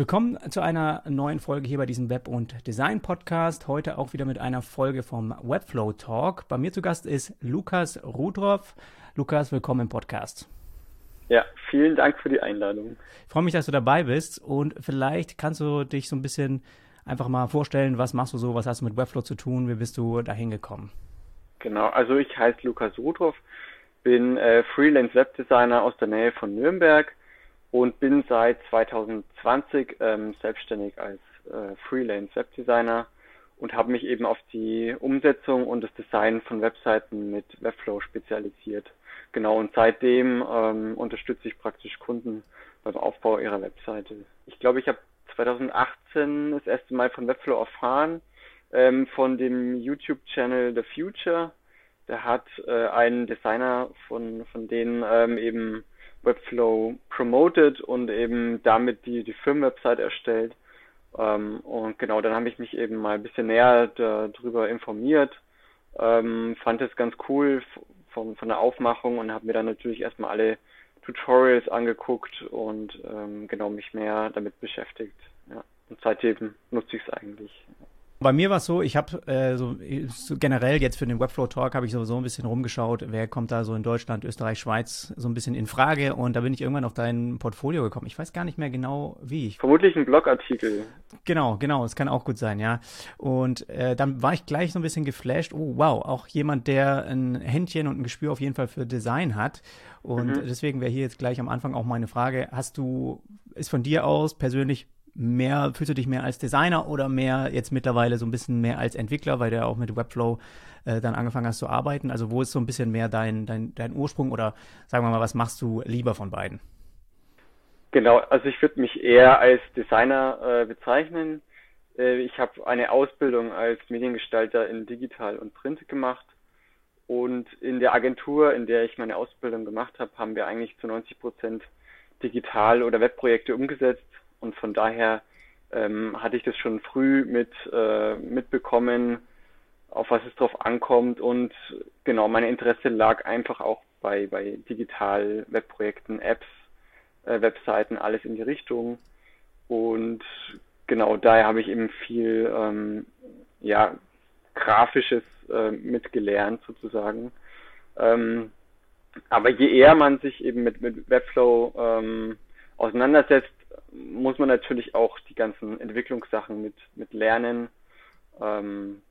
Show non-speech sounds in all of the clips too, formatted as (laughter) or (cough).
Willkommen zu einer neuen Folge hier bei diesem Web- und Design-Podcast. Heute auch wieder mit einer Folge vom Webflow Talk. Bei mir zu Gast ist Lukas Rudroff. Lukas, willkommen im Podcast. Ja, vielen Dank für die Einladung. Ich freue mich, dass du dabei bist und vielleicht kannst du dich so ein bisschen einfach mal vorstellen, was machst du so, was hast du mit Webflow zu tun, wie bist du dahin gekommen? Genau, also ich heiße Lukas Rudroff, bin äh, Freelance Webdesigner aus der Nähe von Nürnberg und bin seit 2020 ähm, selbstständig als äh, Freelance Webdesigner und habe mich eben auf die Umsetzung und das Design von Webseiten mit Webflow spezialisiert. Genau, und seitdem ähm, unterstütze ich praktisch Kunden beim Aufbau ihrer Webseite. Ich glaube, ich habe 2018 das erste Mal von Webflow erfahren, ähm, von dem YouTube-Channel The Future. Der hat äh, einen Designer von, von denen ähm, eben Webflow promoted und eben damit die, die Firmenwebsite erstellt. Ähm, und genau, dann habe ich mich eben mal ein bisschen näher darüber informiert, ähm, fand es ganz cool von, von der Aufmachung und habe mir dann natürlich erstmal alle Tutorials angeguckt und ähm, genau mich mehr damit beschäftigt. Ja. Und seitdem nutze ich es eigentlich. Bei mir war es so, ich habe äh, so, so, generell jetzt für den Webflow Talk habe ich sowieso ein bisschen rumgeschaut, wer kommt da so in Deutschland, Österreich, Schweiz so ein bisschen in Frage und da bin ich irgendwann auf dein Portfolio gekommen. Ich weiß gar nicht mehr genau wie. Ich Vermutlich ein Blogartikel. Genau, genau, es kann auch gut sein, ja. Und äh, dann war ich gleich so ein bisschen geflasht. Oh wow, auch jemand, der ein Händchen und ein Gespür auf jeden Fall für Design hat. Und mhm. deswegen wäre hier jetzt gleich am Anfang auch meine Frage: Hast du ist von dir aus persönlich mehr, fühlst du dich mehr als Designer oder mehr jetzt mittlerweile so ein bisschen mehr als Entwickler, weil du ja auch mit Webflow äh, dann angefangen hast zu arbeiten? Also wo ist so ein bisschen mehr dein, dein, dein Ursprung oder sagen wir mal, was machst du lieber von beiden? Genau, also ich würde mich eher als Designer äh, bezeichnen. Äh, ich habe eine Ausbildung als Mediengestalter in Digital und Print gemacht. Und in der Agentur, in der ich meine Ausbildung gemacht habe, haben wir eigentlich zu 90 Prozent Digital- oder Webprojekte umgesetzt und von daher ähm, hatte ich das schon früh mit äh, mitbekommen, auf was es drauf ankommt und genau, mein Interesse lag einfach auch bei, bei digital Webprojekten, Apps, äh, Webseiten, alles in die Richtung und genau daher habe ich eben viel ähm, ja grafisches äh, mitgelernt sozusagen. Ähm, aber je eher man sich eben mit, mit Webflow ähm, auseinandersetzt, muss man natürlich auch die ganzen Entwicklungssachen mit, mit lernen. Ähm,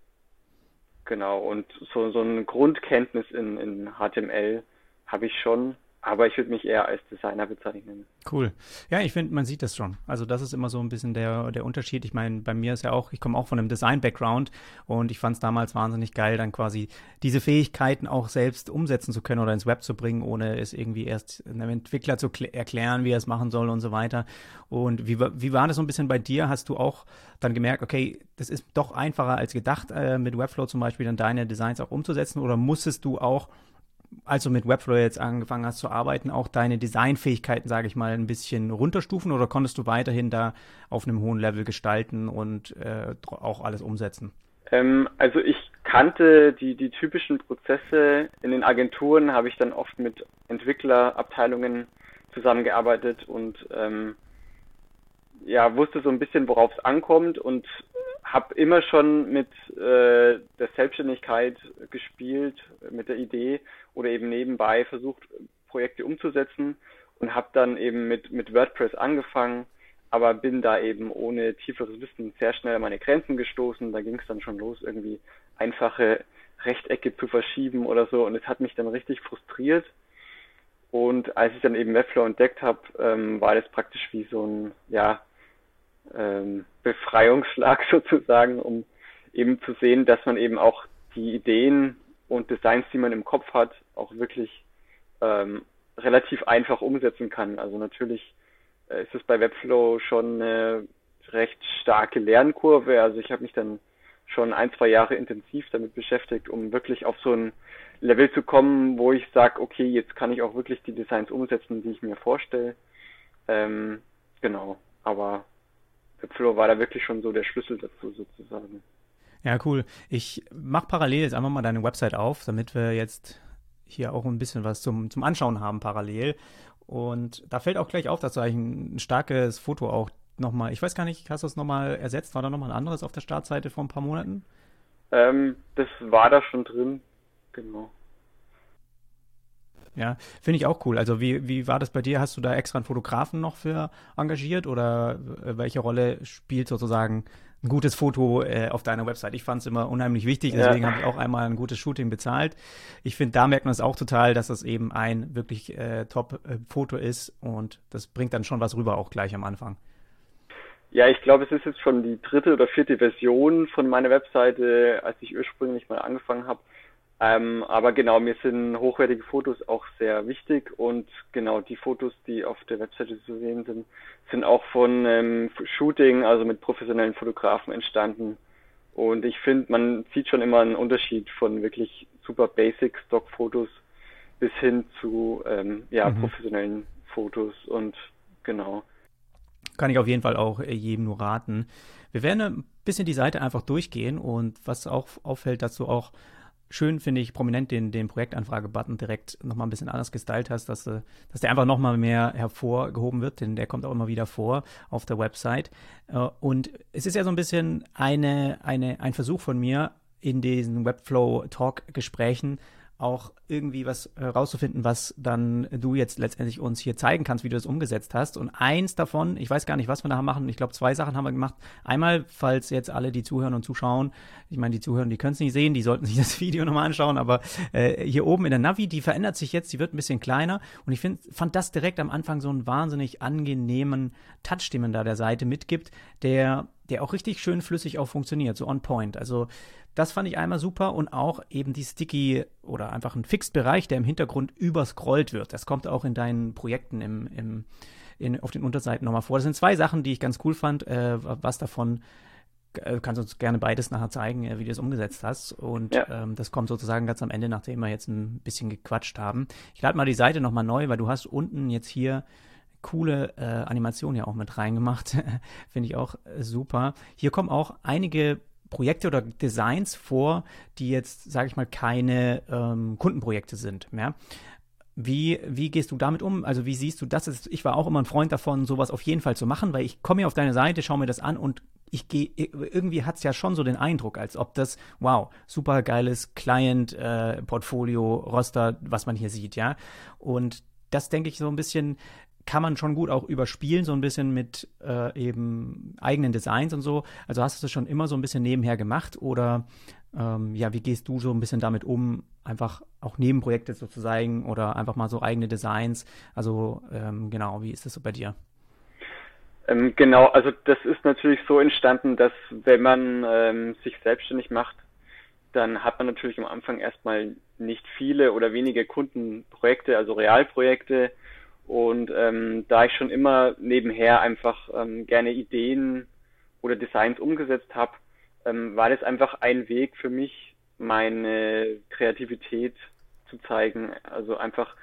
genau, und so, so eine Grundkenntnis in, in HTML habe ich schon, aber ich würde mich eher als Designer bezeichnen. Cool. Ja, ich finde, man sieht das schon. Also das ist immer so ein bisschen der, der Unterschied. Ich meine, bei mir ist ja auch, ich komme auch von einem Design-Background und ich fand es damals wahnsinnig geil, dann quasi diese Fähigkeiten auch selbst umsetzen zu können oder ins Web zu bringen, ohne es irgendwie erst einem Entwickler zu erklären, wie er es machen soll und so weiter. Und wie, wie war das so ein bisschen bei dir? Hast du auch dann gemerkt, okay, das ist doch einfacher als gedacht, äh, mit Webflow zum Beispiel dann deine Designs auch umzusetzen oder musstest du auch als du mit Webflow jetzt angefangen hast zu arbeiten, auch deine Designfähigkeiten, sage ich mal, ein bisschen runterstufen oder konntest du weiterhin da auf einem hohen Level gestalten und äh, auch alles umsetzen? Ähm, also ich kannte die, die typischen Prozesse. In den Agenturen habe ich dann oft mit Entwicklerabteilungen zusammengearbeitet und ähm, ja, wusste so ein bisschen, worauf es ankommt und habe immer schon mit äh, der Selbstständigkeit gespielt, mit der Idee oder eben nebenbei versucht, Projekte umzusetzen und habe dann eben mit, mit WordPress angefangen, aber bin da eben ohne tieferes Wissen sehr schnell an meine Grenzen gestoßen. Da ging es dann schon los, irgendwie einfache Rechtecke zu verschieben oder so und es hat mich dann richtig frustriert. Und als ich dann eben Webflow entdeckt habe, ähm, war das praktisch wie so ein, ja, ähm, Befreiungsschlag (laughs) sozusagen, um eben zu sehen, dass man eben auch die Ideen und Designs, die man im Kopf hat, auch wirklich ähm, relativ einfach umsetzen kann. Also natürlich äh, ist es bei Webflow schon eine recht starke Lernkurve. Also ich habe mich dann schon ein, zwei Jahre intensiv damit beschäftigt, um wirklich auf so ein Level zu kommen, wo ich sage, okay, jetzt kann ich auch wirklich die Designs umsetzen, die ich mir vorstelle. Ähm, genau, aber Webflow war da wirklich schon so der Schlüssel dazu sozusagen. Ja, cool. Ich mache parallel jetzt einfach mal deine Website auf, damit wir jetzt hier auch ein bisschen was zum, zum Anschauen haben parallel. Und da fällt auch gleich auf, dass du eigentlich ein starkes Foto auch nochmal, ich weiß gar nicht, hast du es nochmal ersetzt? War da nochmal ein anderes auf der Startseite vor ein paar Monaten? Ähm, das war da schon drin, genau. Ja, finde ich auch cool. Also wie, wie war das bei dir? Hast du da extra einen Fotografen noch für engagiert oder äh, welche Rolle spielt sozusagen ein gutes Foto äh, auf deiner Website? Ich fand es immer unheimlich wichtig, deswegen ja. habe ich auch einmal ein gutes Shooting bezahlt. Ich finde, da merkt man es auch total, dass das eben ein wirklich äh, Top-Foto ist und das bringt dann schon was rüber, auch gleich am Anfang. Ja, ich glaube, es ist jetzt schon die dritte oder vierte Version von meiner Webseite, als ich ursprünglich mal angefangen habe. Ähm, aber genau, mir sind hochwertige Fotos auch sehr wichtig und genau die Fotos, die auf der Webseite zu sehen sind, sind auch von ähm, Shooting, also mit professionellen Fotografen entstanden. Und ich finde, man sieht schon immer einen Unterschied von wirklich super basic Stock-Fotos bis hin zu ähm, ja, mhm. professionellen Fotos und genau. Kann ich auf jeden Fall auch äh, jedem nur raten. Wir werden ein bisschen die Seite einfach durchgehen und was auch auffällt, dass du auch schön, finde ich, prominent den, den Projektanfrage-Button direkt nochmal ein bisschen anders gestylt hast, dass, äh, dass der einfach nochmal mehr hervorgehoben wird, denn der kommt auch immer wieder vor auf der Website. Äh, und es ist ja so ein bisschen eine, eine, ein Versuch von mir, in diesen Webflow-Talk-Gesprächen auch irgendwie was herauszufinden, was dann du jetzt letztendlich uns hier zeigen kannst, wie du das umgesetzt hast. Und eins davon, ich weiß gar nicht, was wir da machen. Ich glaube, zwei Sachen haben wir gemacht. Einmal, falls jetzt alle, die zuhören und zuschauen, ich meine, die zuhören, die können es nicht sehen, die sollten (laughs) sich das Video nochmal anschauen, aber äh, hier oben in der Navi, die verändert sich jetzt, die wird ein bisschen kleiner. Und ich find, fand das direkt am Anfang so einen wahnsinnig angenehmen Touch, den man da der Seite mitgibt, der der auch richtig schön flüssig auch funktioniert, so on point. Also das fand ich einmal super und auch eben die Sticky oder einfach ein Fixed-Bereich, der im Hintergrund überscrollt wird. Das kommt auch in deinen Projekten im, im, in, auf den Unterseiten nochmal vor. Das sind zwei Sachen, die ich ganz cool fand. Äh, was davon äh, kannst uns gerne beides nachher zeigen, äh, wie du es umgesetzt hast. Und ja. ähm, das kommt sozusagen ganz am Ende, nachdem wir jetzt ein bisschen gequatscht haben. Ich lade mal die Seite nochmal neu, weil du hast unten jetzt hier coole äh, Animation ja auch mit reingemacht. (laughs) Finde ich auch äh, super. Hier kommen auch einige Projekte oder Designs vor, die jetzt, sage ich mal, keine ähm, Kundenprojekte sind. Ja? Wie, wie gehst du damit um? Also wie siehst du das? Ist, ich war auch immer ein Freund davon, sowas auf jeden Fall zu machen, weil ich komme hier auf deine Seite, schaue mir das an und ich gehe, irgendwie hat es ja schon so den Eindruck, als ob das, wow, super geiles Client-Portfolio, äh, Roster, was man hier sieht, ja. Und das denke ich so ein bisschen, kann man schon gut auch überspielen, so ein bisschen mit äh, eben eigenen Designs und so. Also hast du das schon immer so ein bisschen nebenher gemacht oder ähm, ja, wie gehst du so ein bisschen damit um, einfach auch Nebenprojekte sozusagen oder einfach mal so eigene Designs? Also ähm, genau, wie ist das so bei dir? Ähm, genau, also das ist natürlich so entstanden, dass wenn man ähm, sich selbstständig macht, dann hat man natürlich am Anfang erstmal nicht viele oder wenige Kundenprojekte, also Realprojekte, und ähm, da ich schon immer nebenher einfach ähm, gerne Ideen oder Designs umgesetzt habe, ähm, war das einfach ein Weg für mich, meine Kreativität zu zeigen. Also einfach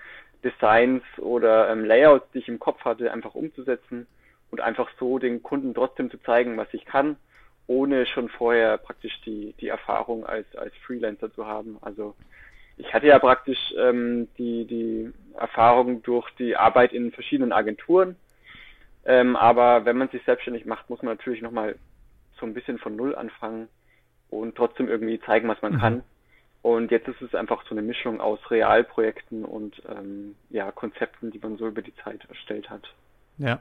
Designs oder ähm, Layouts, die ich im Kopf hatte, einfach umzusetzen und einfach so den Kunden trotzdem zu zeigen, was ich kann, ohne schon vorher praktisch die, die Erfahrung als, als Freelancer zu haben. Also ich hatte ja praktisch ähm, die, die Erfahrung durch die Arbeit in verschiedenen Agenturen. Ähm, aber wenn man sich selbstständig macht, muss man natürlich nochmal so ein bisschen von Null anfangen und trotzdem irgendwie zeigen, was man mhm. kann. Und jetzt ist es einfach so eine Mischung aus Realprojekten und ähm, ja, Konzepten, die man so über die Zeit erstellt hat. Ja,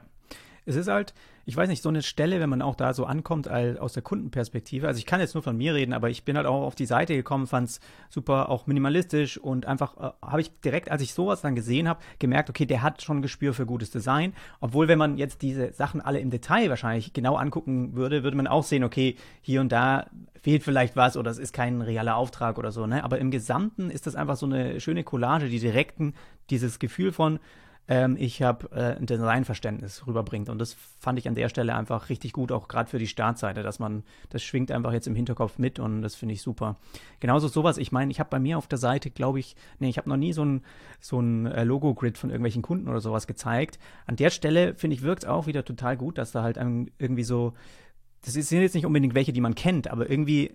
es ist halt, ich weiß nicht, so eine Stelle, wenn man auch da so ankommt all, aus der Kundenperspektive. Also ich kann jetzt nur von mir reden, aber ich bin halt auch auf die Seite gekommen, fand es super auch minimalistisch und einfach äh, habe ich direkt, als ich sowas dann gesehen habe, gemerkt, okay, der hat schon ein Gespür für gutes Design. Obwohl, wenn man jetzt diese Sachen alle im Detail wahrscheinlich genau angucken würde, würde man auch sehen, okay, hier und da fehlt vielleicht was oder es ist kein realer Auftrag oder so, ne? Aber im Gesamten ist das einfach so eine schöne Collage, die direkten dieses Gefühl von ähm, ich habe äh, ein Designverständnis rüberbringt. Und das fand ich an der Stelle einfach richtig gut, auch gerade für die Startseite, dass man, das schwingt einfach jetzt im Hinterkopf mit und das finde ich super. Genauso sowas, ich meine, ich habe bei mir auf der Seite, glaube ich, nee, ich habe noch nie so ein, so ein äh, Logo-Grid von irgendwelchen Kunden oder sowas gezeigt. An der Stelle, finde ich, wirkt es auch wieder total gut, dass da halt irgendwie so, das sind jetzt nicht unbedingt welche, die man kennt, aber irgendwie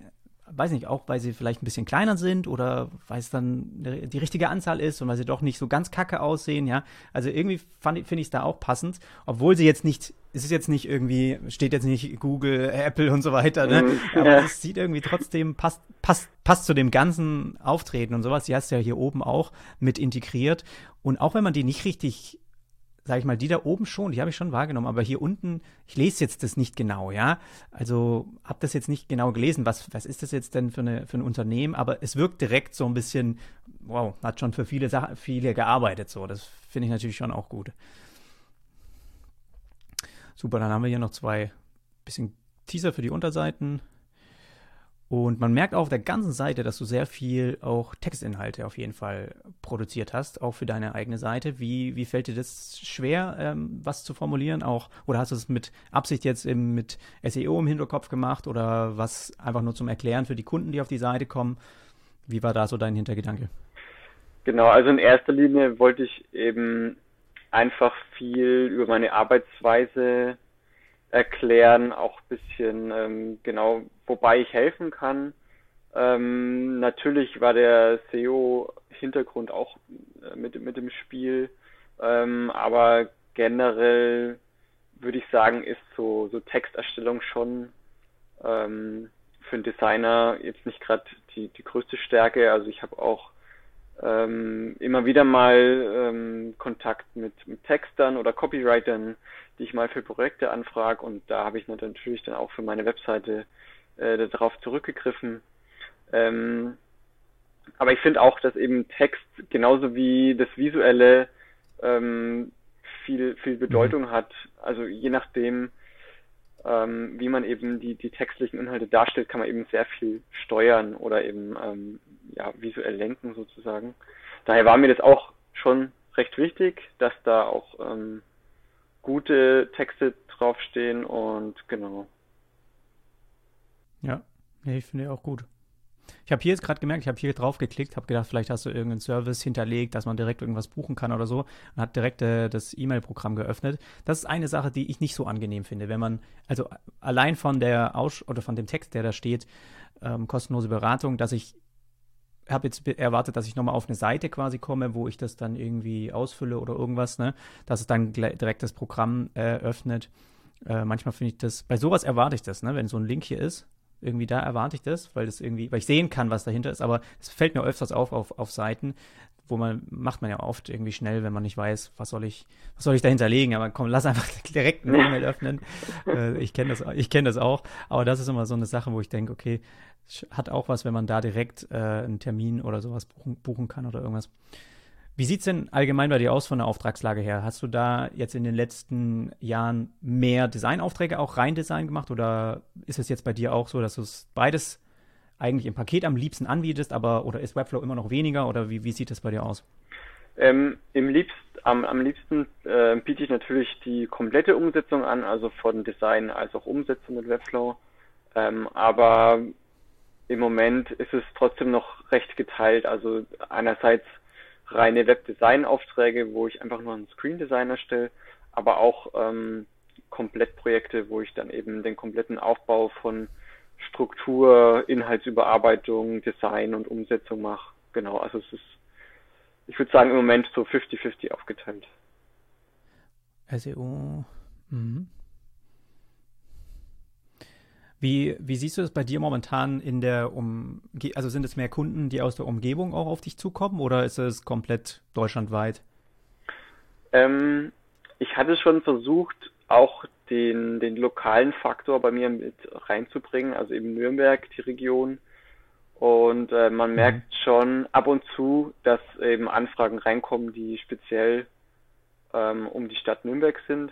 weiß nicht, auch weil sie vielleicht ein bisschen kleiner sind oder weil es dann die richtige Anzahl ist und weil sie doch nicht so ganz kacke aussehen, ja. Also irgendwie finde ich es da auch passend, obwohl sie jetzt nicht, es ist jetzt nicht irgendwie, steht jetzt nicht Google, Apple und so weiter, ne? Mhm. Aber es sieht irgendwie trotzdem, passt, passt, passt zu dem ganzen Auftreten und sowas. Die hast du ja hier oben auch mit integriert. Und auch wenn man die nicht richtig sage ich mal, die da oben schon, die habe ich schon wahrgenommen, aber hier unten, ich lese jetzt das nicht genau, ja. Also habe das jetzt nicht genau gelesen, was, was ist das jetzt denn für, eine, für ein Unternehmen, aber es wirkt direkt so ein bisschen, wow, hat schon für viele Sachen, viele gearbeitet, so. Das finde ich natürlich schon auch gut. Super, dann haben wir hier noch zwei bisschen Teaser für die Unterseiten. Und man merkt auch auf der ganzen Seite, dass du sehr viel auch Textinhalte auf jeden Fall produziert hast, auch für deine eigene Seite. Wie, wie fällt dir das schwer, ähm, was zu formulieren? Auch, oder hast du es mit Absicht jetzt im, mit SEO im Hinterkopf gemacht oder was einfach nur zum Erklären für die Kunden, die auf die Seite kommen? Wie war da so dein Hintergedanke? Genau, also in erster Linie wollte ich eben einfach viel über meine Arbeitsweise erklären, auch ein bisschen ähm, genau, wobei ich helfen kann. Ähm, natürlich war der SEO-Hintergrund auch äh, mit, mit dem Spiel, ähm, aber generell würde ich sagen, ist so, so Texterstellung schon ähm, für einen Designer jetzt nicht gerade die, die größte Stärke. Also ich habe auch ähm, immer wieder mal ähm, Kontakt mit, mit Textern oder Copywritern, die ich mal für Projekte anfrage und da habe ich natürlich dann auch für meine Webseite äh, darauf zurückgegriffen. Ähm, aber ich finde auch, dass eben Text genauso wie das Visuelle ähm, viel, viel Bedeutung mhm. hat. Also je nachdem, ähm, wie man eben die, die textlichen Inhalte darstellt, kann man eben sehr viel steuern oder eben ähm, ja, visuell lenken sozusagen. Daher war mir das auch schon recht wichtig, dass da auch ähm, gute Texte draufstehen und genau. Ja, ja ich finde auch gut. Ich habe hier jetzt gerade gemerkt, ich habe hier drauf geklickt, habe gedacht, vielleicht hast du irgendeinen Service hinterlegt, dass man direkt irgendwas buchen kann oder so und hat direkt äh, das E-Mail-Programm geöffnet. Das ist eine Sache, die ich nicht so angenehm finde, wenn man, also allein von der Aus oder von dem Text, der da steht, ähm, kostenlose Beratung, dass ich habe jetzt erwartet, dass ich nochmal auf eine Seite quasi komme, wo ich das dann irgendwie ausfülle oder irgendwas, ne? Dass es dann direkt das Programm äh, öffnet. Äh, manchmal finde ich das, bei sowas erwarte ich das, ne? Wenn so ein Link hier ist, irgendwie da erwarte ich das, weil das irgendwie, weil ich sehen kann, was dahinter ist, aber es fällt mir öfters auf, auf, auf Seiten, wo man, macht man ja oft irgendwie schnell, wenn man nicht weiß, was soll ich, was soll ich dahinter legen, aber komm, lass einfach (laughs) direkt eine E-Mail öffnen. äh, ich kenne das, ich kenne das auch, aber das ist immer so eine Sache, wo ich denke, okay, hat auch was, wenn man da direkt äh, einen Termin oder sowas buchen, buchen kann oder irgendwas. Wie sieht es denn allgemein bei dir aus von der Auftragslage her? Hast du da jetzt in den letzten Jahren mehr Designaufträge, auch rein Design gemacht oder ist es jetzt bei dir auch so, dass du es beides eigentlich im Paket am liebsten anbietest, aber oder ist Webflow immer noch weniger oder wie, wie sieht das bei dir aus? Ähm, im liebst, am, am liebsten äh, biete ich natürlich die komplette Umsetzung an, also von Design als auch Umsetzung mit Webflow. Ähm, aber im Moment ist es trotzdem noch recht geteilt. Also einerseits reine Webdesign-Aufträge, wo ich einfach nur einen Screen-Design erstelle, aber auch ähm, Komplettprojekte, wo ich dann eben den kompletten Aufbau von Struktur, Inhaltsüberarbeitung, Design und Umsetzung mache. Genau, also es ist, ich würde sagen, im Moment so 50-50 aufgeteilt. SEO. Mhm. Wie, wie siehst du das bei dir momentan in der um also sind es mehr Kunden, die aus der Umgebung auch auf dich zukommen oder ist es komplett deutschlandweit? Ähm, ich hatte schon versucht, auch den, den lokalen Faktor bei mir mit reinzubringen, also eben Nürnberg, die Region. Und äh, man mhm. merkt schon ab und zu, dass eben Anfragen reinkommen, die speziell ähm, um die Stadt Nürnberg sind.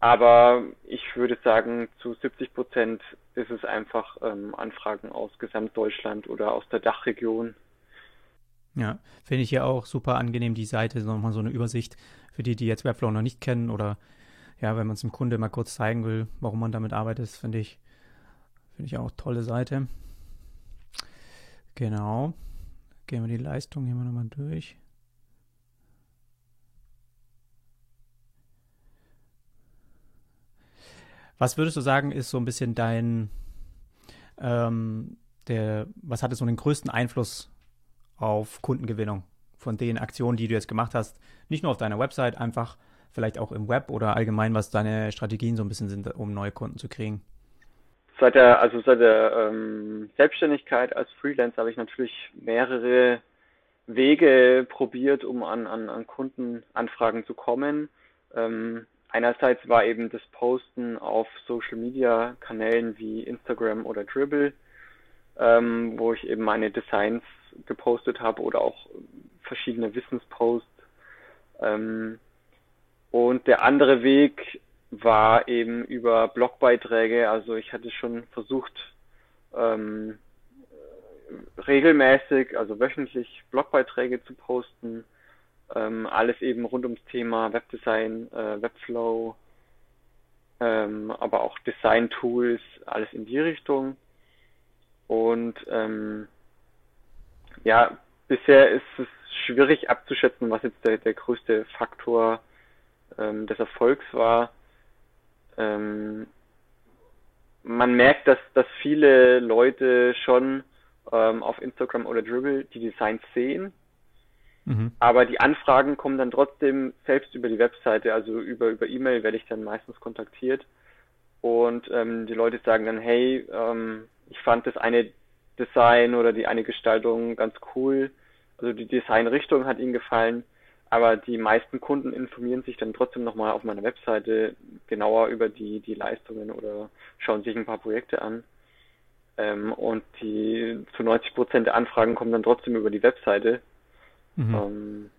Aber ich würde sagen, zu 70 Prozent ist es einfach ähm, Anfragen aus Gesamtdeutschland oder aus der Dachregion. Ja, finde ich ja auch super angenehm, die Seite, nochmal so eine Übersicht für die, die jetzt Webflow noch nicht kennen oder ja, wenn man es dem Kunde mal kurz zeigen will, warum man damit arbeitet, finde ich, finde ich auch tolle Seite. Genau. Gehen wir die Leistung hier mal nochmal durch. Was würdest du sagen, ist so ein bisschen dein, ähm, der, was hatte so den größten Einfluss auf Kundengewinnung von den Aktionen, die du jetzt gemacht hast? Nicht nur auf deiner Website, einfach vielleicht auch im Web oder allgemein, was deine Strategien so ein bisschen sind, um neue Kunden zu kriegen? Seit der, also seit der ähm, Selbstständigkeit als Freelancer habe ich natürlich mehrere Wege probiert, um an, an, an Kundenanfragen zu kommen. Ähm, einerseits war eben das Posten auf Social Media Kanälen wie Instagram oder Dribble, ähm, wo ich eben meine Designs gepostet habe oder auch verschiedene Wissensposts. Ähm, und der andere Weg war eben über Blogbeiträge. Also ich hatte schon versucht, ähm, regelmäßig, also wöchentlich Blogbeiträge zu posten. Ähm, alles eben rund ums Thema Webdesign, äh, Webflow, ähm, aber auch Design-Tools, alles in die Richtung. Und ähm, ja, bisher ist es schwierig abzuschätzen, was jetzt der, der größte Faktor ähm, des Erfolgs war. Ähm, man merkt, dass, dass viele Leute schon ähm, auf Instagram oder Dribble die Designs sehen, mhm. aber die Anfragen kommen dann trotzdem selbst über die Webseite, also über über E-Mail werde ich dann meistens kontaktiert und ähm, die Leute sagen dann, hey, ähm, ich fand das eine Design oder die eine Gestaltung ganz cool, also die Designrichtung hat ihnen gefallen aber die meisten Kunden informieren sich dann trotzdem nochmal auf meiner Webseite genauer über die, die Leistungen oder schauen sich ein paar Projekte an. Ähm, und die zu 90 Prozent der Anfragen kommen dann trotzdem über die Webseite. Mhm. Ähm,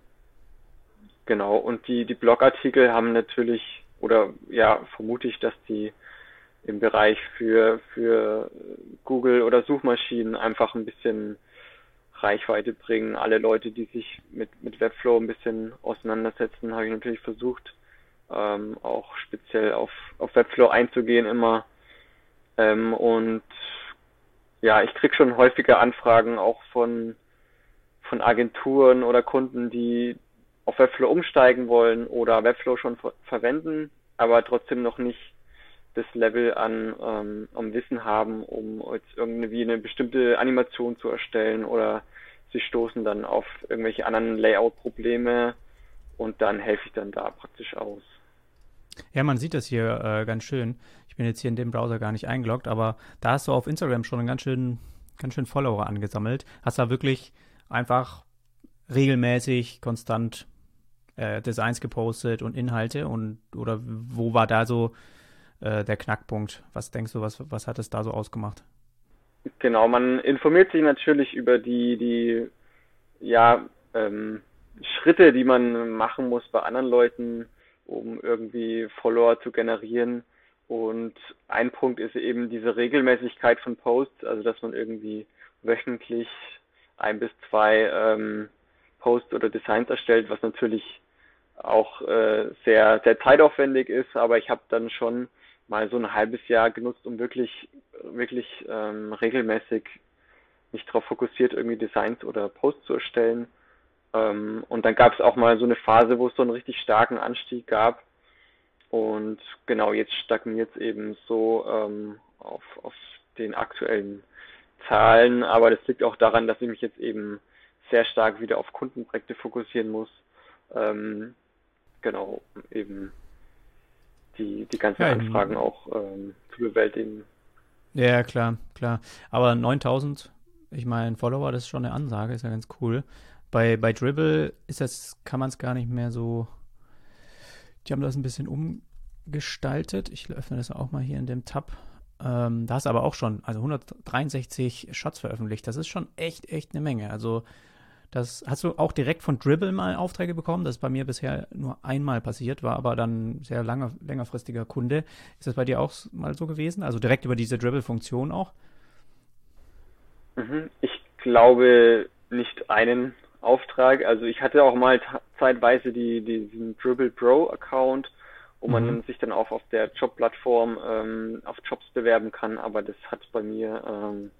genau. Und die, die Blogartikel haben natürlich, oder ja, vermute ich, dass die im Bereich für, für Google oder Suchmaschinen einfach ein bisschen Reichweite bringen. Alle Leute, die sich mit, mit Webflow ein bisschen auseinandersetzen, habe ich natürlich versucht, ähm, auch speziell auf, auf Webflow einzugehen immer. Ähm, und ja, ich kriege schon häufige Anfragen auch von, von Agenturen oder Kunden, die auf Webflow umsteigen wollen oder Webflow schon ver verwenden, aber trotzdem noch nicht das Level an, ähm, am Wissen haben, um jetzt irgendwie eine bestimmte Animation zu erstellen oder sie stoßen dann auf irgendwelche anderen Layout-Probleme und dann helfe ich dann da praktisch aus. Ja, man sieht das hier äh, ganz schön. Ich bin jetzt hier in dem Browser gar nicht eingeloggt, aber da hast du auf Instagram schon einen ganz schön, ganz schön Follower angesammelt. Hast da wirklich einfach regelmäßig, konstant äh, Designs gepostet und Inhalte und oder wo war da so äh, der Knackpunkt? Was denkst du, was, was hat es da so ausgemacht? Genau, man informiert sich natürlich über die, die ja, ähm, Schritte, die man machen muss bei anderen Leuten, um irgendwie Follower zu generieren. Und ein Punkt ist eben diese Regelmäßigkeit von Posts, also dass man irgendwie wöchentlich ein bis zwei ähm, Posts oder Designs erstellt, was natürlich auch äh, sehr, sehr zeitaufwendig ist, aber ich habe dann schon mal so ein halbes Jahr genutzt, um wirklich, wirklich ähm, regelmäßig mich darauf fokussiert, irgendwie Designs oder Posts zu erstellen. Ähm, und dann gab es auch mal so eine Phase, wo es so einen richtig starken Anstieg gab. Und genau, jetzt stagniert es eben so ähm, auf, auf den aktuellen Zahlen. Aber das liegt auch daran, dass ich mich jetzt eben sehr stark wieder auf Kundenprojekte fokussieren muss. Ähm, genau, eben die, die ganzen ja, Anfragen auch ähm, zu bewältigen. Ja, klar, klar. Aber 9000, ich meine, Follower, das ist schon eine Ansage, ist ja ganz cool. Bei, bei Dribble ist das, kann man es gar nicht mehr so. Die haben das ein bisschen umgestaltet. Ich öffne das auch mal hier in dem Tab. Ähm, da ist aber auch schon, also 163 Shots veröffentlicht. Das ist schon echt, echt eine Menge. Also das hast du auch direkt von Dribble mal Aufträge bekommen. Das ist bei mir bisher nur einmal passiert, war aber dann sehr lange, längerfristiger Kunde. Ist das bei dir auch mal so gewesen? Also direkt über diese Dribble-Funktion auch? Mhm. Ich glaube nicht einen Auftrag. Also ich hatte auch mal zeitweise die, diesen Dribble Pro Account, wo man mhm. sich dann auch auf der Jobplattform ähm, auf Jobs bewerben kann, aber das hat bei mir ähm,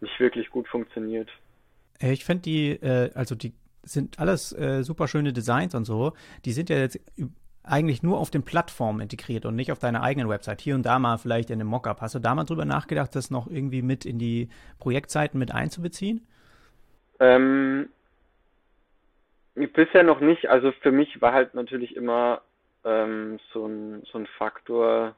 nicht wirklich gut funktioniert. Ich finde die, äh, also die sind alles äh, super schöne Designs und so. Die sind ja jetzt eigentlich nur auf den Plattformen integriert und nicht auf deiner eigenen Website. Hier und da mal vielleicht in einem Mockup. Hast du da mal drüber nachgedacht, das noch irgendwie mit in die Projektzeiten mit einzubeziehen? Ähm, bisher noch nicht. Also für mich war halt natürlich immer ähm, so, ein, so ein Faktor,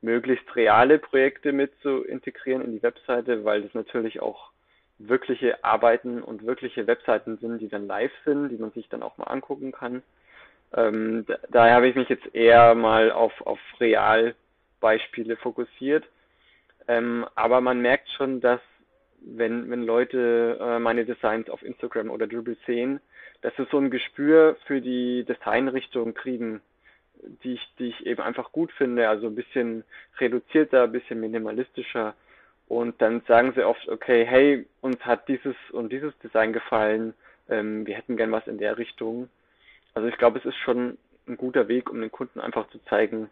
möglichst reale Projekte mit zu integrieren in die Webseite, weil das natürlich auch wirkliche Arbeiten und wirkliche Webseiten sind, die dann live sind, die man sich dann auch mal angucken kann. Ähm, da, daher habe ich mich jetzt eher mal auf, auf Realbeispiele fokussiert. Ähm, aber man merkt schon, dass wenn, wenn Leute äh, meine Designs auf Instagram oder Dribble sehen, dass sie so ein Gespür für die Designrichtung kriegen, die ich, die ich eben einfach gut finde, also ein bisschen reduzierter, ein bisschen minimalistischer. Und dann sagen sie oft, okay, hey, uns hat dieses und dieses Design gefallen, ähm, wir hätten gern was in der Richtung. Also ich glaube, es ist schon ein guter Weg, um den Kunden einfach zu zeigen,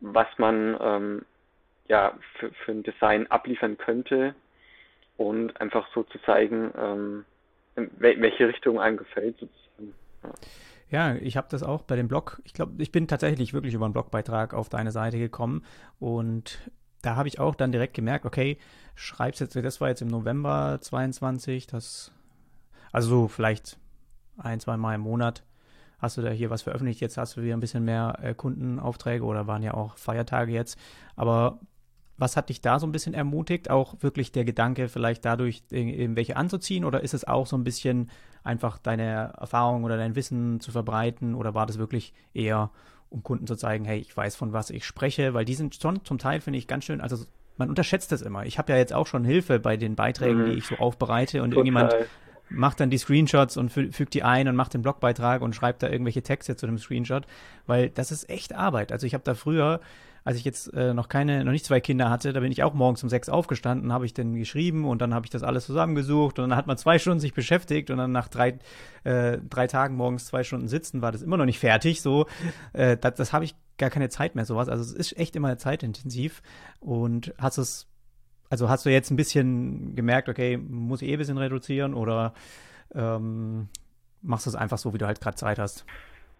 was man ähm, ja für, für ein Design abliefern könnte und einfach so zu zeigen, ähm, welche Richtung einem gefällt sozusagen. Ja. Ja, ich habe das auch bei dem Blog. Ich glaube, ich bin tatsächlich wirklich über einen Blogbeitrag auf deine Seite gekommen und da habe ich auch dann direkt gemerkt, okay, schreibst jetzt, das war jetzt im November 22, das, also so vielleicht ein, zwei Mal im Monat hast du da hier was veröffentlicht. Jetzt hast du wieder ein bisschen mehr äh, Kundenaufträge oder waren ja auch Feiertage jetzt. Aber was hat dich da so ein bisschen ermutigt? Auch wirklich der Gedanke, vielleicht dadurch irgendwelche anzuziehen? Oder ist es auch so ein bisschen einfach deine Erfahrung oder dein Wissen zu verbreiten? Oder war das wirklich eher, um Kunden zu zeigen, hey, ich weiß, von was ich spreche? Weil die sind schon zum Teil, finde ich, ganz schön, also man unterschätzt das immer. Ich habe ja jetzt auch schon Hilfe bei den Beiträgen, mhm. die ich so aufbereite und Total. irgendjemand macht dann die Screenshots und fü fügt die ein und macht den Blogbeitrag und schreibt da irgendwelche Texte zu dem Screenshot, weil das ist echt Arbeit. Also ich habe da früher als ich jetzt äh, noch keine, noch nicht zwei Kinder hatte, da bin ich auch morgens um sechs aufgestanden, habe ich dann geschrieben und dann habe ich das alles zusammengesucht und dann hat man zwei Stunden sich beschäftigt und dann nach drei, äh, drei Tagen morgens zwei Stunden sitzen war das immer noch nicht fertig. So, äh, das, das habe ich gar keine Zeit mehr, sowas. Also es ist echt immer zeitintensiv und hast es, also hast du jetzt ein bisschen gemerkt, okay, muss ich eh ein bisschen reduzieren oder ähm, machst du es einfach so, wie du halt gerade Zeit hast?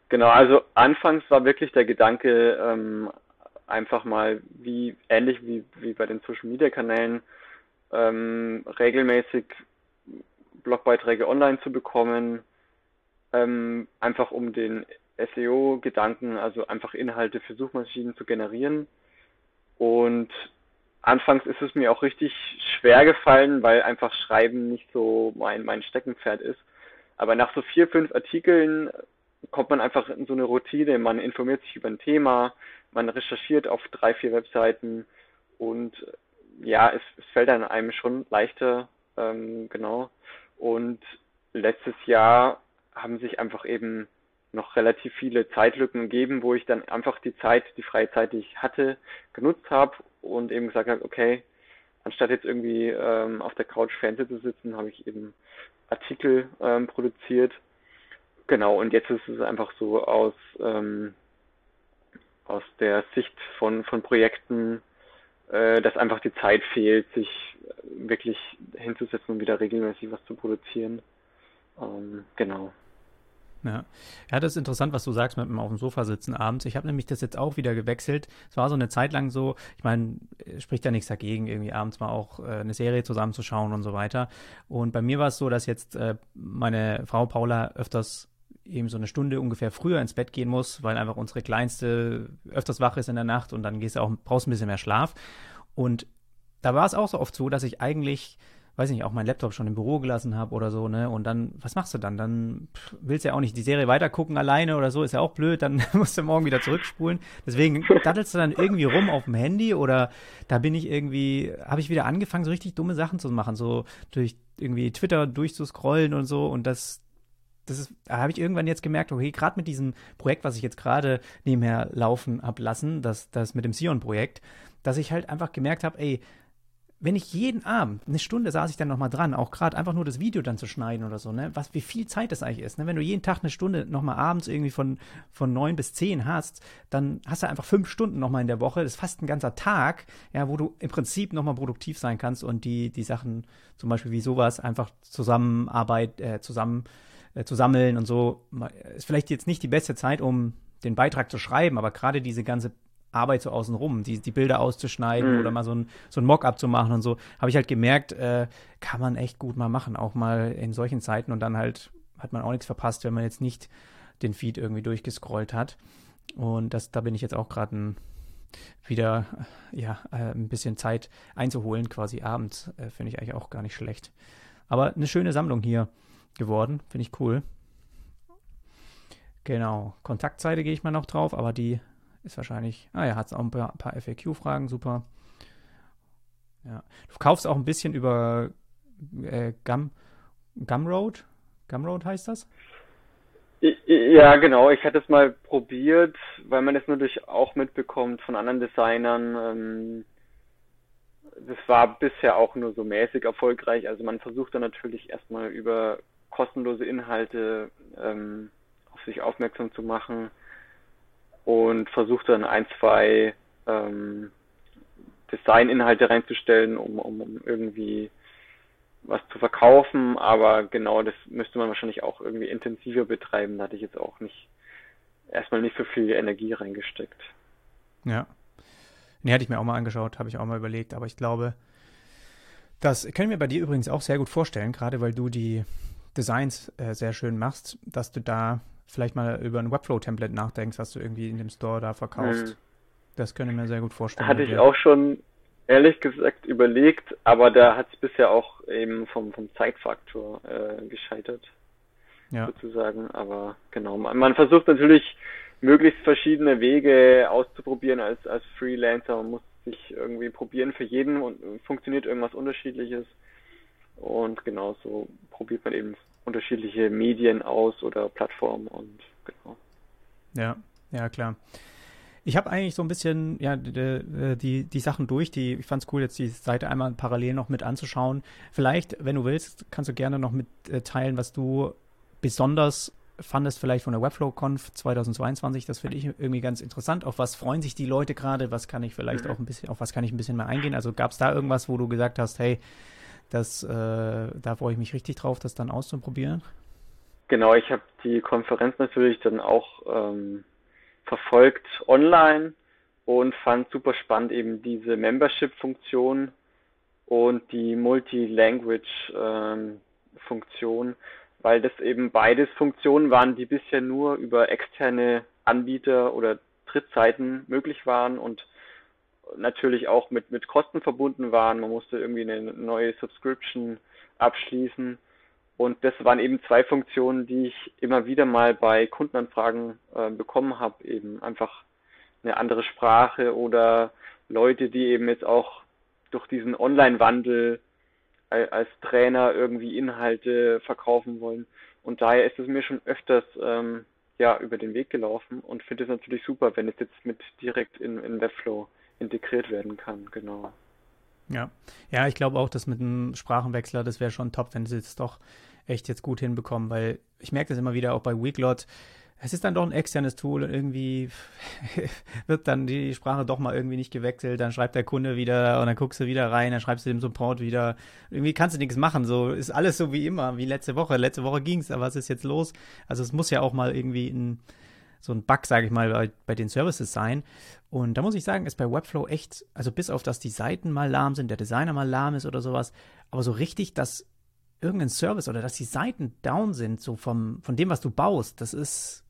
Genau, also anfangs war wirklich der Gedanke, ähm, einfach mal wie ähnlich wie, wie bei den Social Media Kanälen ähm, regelmäßig Blogbeiträge online zu bekommen, ähm, einfach um den SEO-Gedanken, also einfach Inhalte für Suchmaschinen zu generieren. Und anfangs ist es mir auch richtig schwer gefallen, weil einfach Schreiben nicht so mein, mein Steckenpferd ist. Aber nach so vier, fünf Artikeln kommt man einfach in so eine Routine, man informiert sich über ein Thema, man recherchiert auf drei, vier Webseiten und ja, es, es fällt dann einem schon leichter, ähm, genau. Und letztes Jahr haben sich einfach eben noch relativ viele Zeitlücken gegeben, wo ich dann einfach die Zeit, die freie Zeit, die ich hatte, genutzt habe und eben gesagt habe, okay, anstatt jetzt irgendwie ähm, auf der Couch Fernsehen zu sitzen, habe ich eben Artikel ähm, produziert. Genau, und jetzt ist es einfach so aus ähm, aus der Sicht von, von Projekten, äh, dass einfach die Zeit fehlt, sich wirklich hinzusetzen und wieder regelmäßig was zu produzieren. Ähm, genau. Ja. ja, das ist interessant, was du sagst mit dem auf dem Sofa sitzen abends. Ich habe nämlich das jetzt auch wieder gewechselt. Es war so eine Zeit lang so, ich meine, spricht ja nichts dagegen, irgendwie abends mal auch äh, eine Serie zusammenzuschauen und so weiter. Und bei mir war es so, dass jetzt äh, meine Frau Paula öfters eben so eine Stunde ungefähr früher ins Bett gehen muss, weil einfach unsere Kleinste öfters wach ist in der Nacht und dann gehst du auch, brauchst ein bisschen mehr Schlaf. Und da war es auch so oft so, dass ich eigentlich, weiß nicht, auch meinen Laptop schon im Büro gelassen habe oder so, ne? Und dann, was machst du dann? Dann willst du ja auch nicht die Serie weitergucken alleine oder so, ist ja auch blöd, dann (laughs) musst du morgen wieder zurückspulen. Deswegen daddelst du dann irgendwie rum auf dem Handy oder da bin ich irgendwie, habe ich wieder angefangen, so richtig dumme Sachen zu machen, so durch irgendwie Twitter durchzuscrollen und so und das, das ist, habe ich irgendwann jetzt gemerkt, okay, gerade mit diesem Projekt, was ich jetzt gerade nebenher laufen habe lassen, das, das mit dem Sion-Projekt, dass ich halt einfach gemerkt habe, ey, wenn ich jeden Abend, eine Stunde saß ich dann nochmal dran, auch gerade einfach nur das Video dann zu schneiden oder so, ne, was, wie viel Zeit das eigentlich ist, ne, wenn du jeden Tag eine Stunde nochmal abends irgendwie von, von neun bis zehn hast, dann hast du einfach fünf Stunden nochmal in der Woche, das ist fast ein ganzer Tag, ja, wo du im Prinzip nochmal produktiv sein kannst und die, die Sachen, zum Beispiel wie sowas, einfach Zusammenarbeit, äh, zusammen äh, zu sammeln und so. Ist vielleicht jetzt nicht die beste Zeit, um den Beitrag zu schreiben, aber gerade diese ganze Arbeit so außenrum, die, die Bilder auszuschneiden mhm. oder mal so ein, so ein Mock-up zu machen und so, habe ich halt gemerkt, äh, kann man echt gut mal machen, auch mal in solchen Zeiten und dann halt hat man auch nichts verpasst, wenn man jetzt nicht den Feed irgendwie durchgescrollt hat. Und das, da bin ich jetzt auch gerade wieder ja, äh, ein bisschen Zeit einzuholen, quasi abends, äh, finde ich eigentlich auch gar nicht schlecht. Aber eine schöne Sammlung hier geworden, finde ich cool. Genau, Kontaktseite gehe ich mal noch drauf, aber die ist wahrscheinlich, ah ja, hat auch ein paar, paar FAQ-Fragen, super. Ja. Du kaufst auch ein bisschen über äh, Gum, Gumroad? Gumroad heißt das? Ja, genau. Ich hatte es mal probiert, weil man es natürlich auch mitbekommt von anderen Designern. Ähm, das war bisher auch nur so mäßig erfolgreich. Also man versucht dann natürlich erstmal über kostenlose Inhalte ähm, auf sich aufmerksam zu machen und versucht dann ein, zwei ähm, Design-Inhalte reinzustellen, um, um, um irgendwie was zu verkaufen, aber genau das müsste man wahrscheinlich auch irgendwie intensiver betreiben. Da hatte ich jetzt auch nicht erstmal nicht so viel Energie reingesteckt. Ja. Nee, hatte ich mir auch mal angeschaut, habe ich auch mal überlegt, aber ich glaube, das können wir bei dir übrigens auch sehr gut vorstellen, gerade weil du die Designs äh, sehr schön machst, dass du da vielleicht mal über ein Webflow-Template nachdenkst, was du irgendwie in dem Store da verkaufst. Hm. Das könnte ich mir sehr gut vorstellen. Hatte ich auch schon ehrlich gesagt überlegt, aber da hat es bisher auch eben vom, vom Zeitfaktor äh, gescheitert. Ja. Sozusagen. Aber genau, man, man, versucht natürlich möglichst verschiedene Wege auszuprobieren als, als Freelancer. Man muss sich irgendwie probieren für jeden und funktioniert irgendwas unterschiedliches. Und genauso probiert man eben unterschiedliche Medien aus oder Plattformen und genau. Ja, ja, klar. Ich habe eigentlich so ein bisschen ja, die, die, die Sachen durch. Die, ich fand es cool, jetzt die Seite einmal parallel noch mit anzuschauen. Vielleicht, wenn du willst, kannst du gerne noch mitteilen, äh, was du besonders fandest, vielleicht von der Webflow-Conf 2022. Das finde ich irgendwie ganz interessant. Auf was freuen sich die Leute gerade? Was kann ich vielleicht mhm. auch ein bisschen, auf was kann ich ein bisschen mehr eingehen? Also gab es da irgendwas, wo du gesagt hast, hey, das, äh, da freue ich mich richtig drauf, das dann auszuprobieren? Genau, ich habe die Konferenz natürlich dann auch ähm, verfolgt online und fand super spannend eben diese Membership-Funktion und die Multi-Language-Funktion, ähm, weil das eben beides Funktionen waren, die bisher nur über externe Anbieter oder Drittseiten möglich waren und natürlich auch mit, mit Kosten verbunden waren. Man musste irgendwie eine neue Subscription abschließen und das waren eben zwei Funktionen, die ich immer wieder mal bei Kundenanfragen äh, bekommen habe. Eben einfach eine andere Sprache oder Leute, die eben jetzt auch durch diesen Online-Wandel als Trainer irgendwie Inhalte verkaufen wollen. Und daher ist es mir schon öfters ähm, ja über den Weg gelaufen und finde es natürlich super, wenn es jetzt mit direkt in, in Webflow integriert werden kann. Genau. Ja, ja, ich glaube auch, dass mit einem Sprachenwechsler, das wäre schon top, wenn sie es doch echt jetzt gut hinbekommen, weil ich merke das immer wieder auch bei Weeklot. Es ist dann doch ein externes Tool und irgendwie (laughs) wird dann die Sprache doch mal irgendwie nicht gewechselt, dann schreibt der Kunde wieder und dann guckst du wieder rein, dann schreibst du dem Support wieder. Irgendwie kannst du nichts machen, so ist alles so wie immer, wie letzte Woche. Letzte Woche ging's, aber was ist jetzt los? Also es muss ja auch mal irgendwie ein so ein Bug, sage ich mal, bei, bei, den Services sein. Und da muss ich sagen, ist bei Webflow echt, also bis auf, dass die Seiten mal lahm sind, der Designer mal lahm ist oder sowas, aber so richtig, dass irgendein Service oder dass die Seiten down sind, so vom, von dem, was du baust, das ist,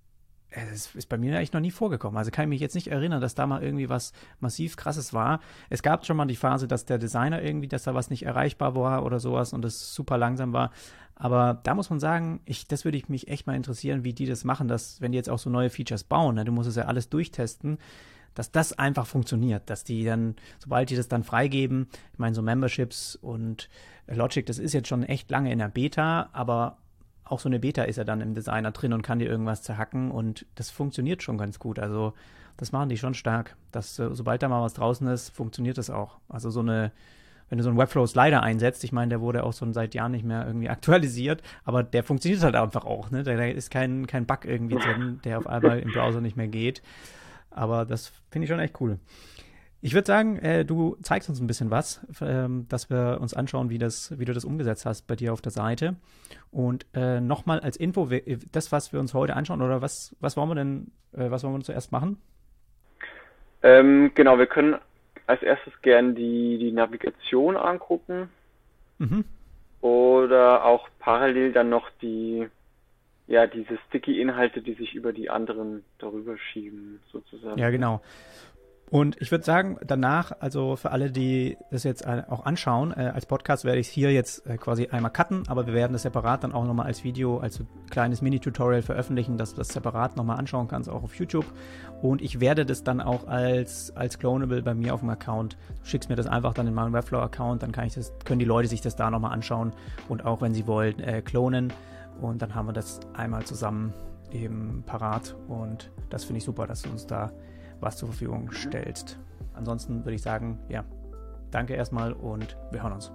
das ist bei mir eigentlich noch nie vorgekommen. Also kann ich mich jetzt nicht erinnern, dass da mal irgendwie was massiv krasses war. Es gab schon mal die Phase, dass der Designer irgendwie, dass da was nicht erreichbar war oder sowas und es super langsam war. Aber da muss man sagen, ich, das würde ich mich echt mal interessieren, wie die das machen, dass, wenn die jetzt auch so neue Features bauen, ne, du musst es ja alles durchtesten, dass das einfach funktioniert, dass die dann, sobald die das dann freigeben, ich meine, so Memberships und Logic, das ist jetzt schon echt lange in der Beta, aber auch so eine Beta ist ja dann im Designer drin und kann dir irgendwas zerhacken und das funktioniert schon ganz gut. Also das machen die schon stark. Dass, sobald da mal was draußen ist, funktioniert das auch. Also so eine wenn du so einen Webflow-Slider einsetzt, ich meine, der wurde auch schon seit Jahren nicht mehr irgendwie (laughs) aktualisiert, aber der funktioniert halt einfach auch, ne? Da, da ist kein, kein Bug irgendwie drin, der auf einmal im Browser nicht mehr geht. Aber das finde ich schon echt cool. Ich würde sagen, äh, du zeigst uns ein bisschen was, ähm, dass wir uns anschauen, wie, das, wie du das umgesetzt hast bei dir auf der Seite. Und äh, nochmal als Info, das, was wir uns heute anschauen, oder was, was wollen wir denn, äh, was wollen wir zuerst machen? Ähm, genau, wir können als erstes gern die, die Navigation angucken. Mhm. Oder auch parallel dann noch die, ja, diese Sticky-Inhalte, die sich über die anderen darüber schieben, sozusagen. Ja, genau. Und ich würde sagen, danach, also für alle, die das jetzt auch anschauen, äh, als Podcast werde ich es hier jetzt äh, quasi einmal cutten, aber wir werden das separat dann auch nochmal als Video, als kleines Mini-Tutorial veröffentlichen, dass du das separat nochmal anschauen kannst, auch auf YouTube. Und ich werde das dann auch als, als Clonable bei mir auf dem Account, du schickst mir das einfach dann in meinen Webflow-Account, dann kann ich das, können die Leute sich das da nochmal anschauen und auch, wenn sie wollen, äh, klonen. Und dann haben wir das einmal zusammen eben parat. Und das finde ich super, dass du uns da was zur Verfügung mhm. stellst. Ansonsten würde ich sagen, ja, danke erstmal und wir hören uns.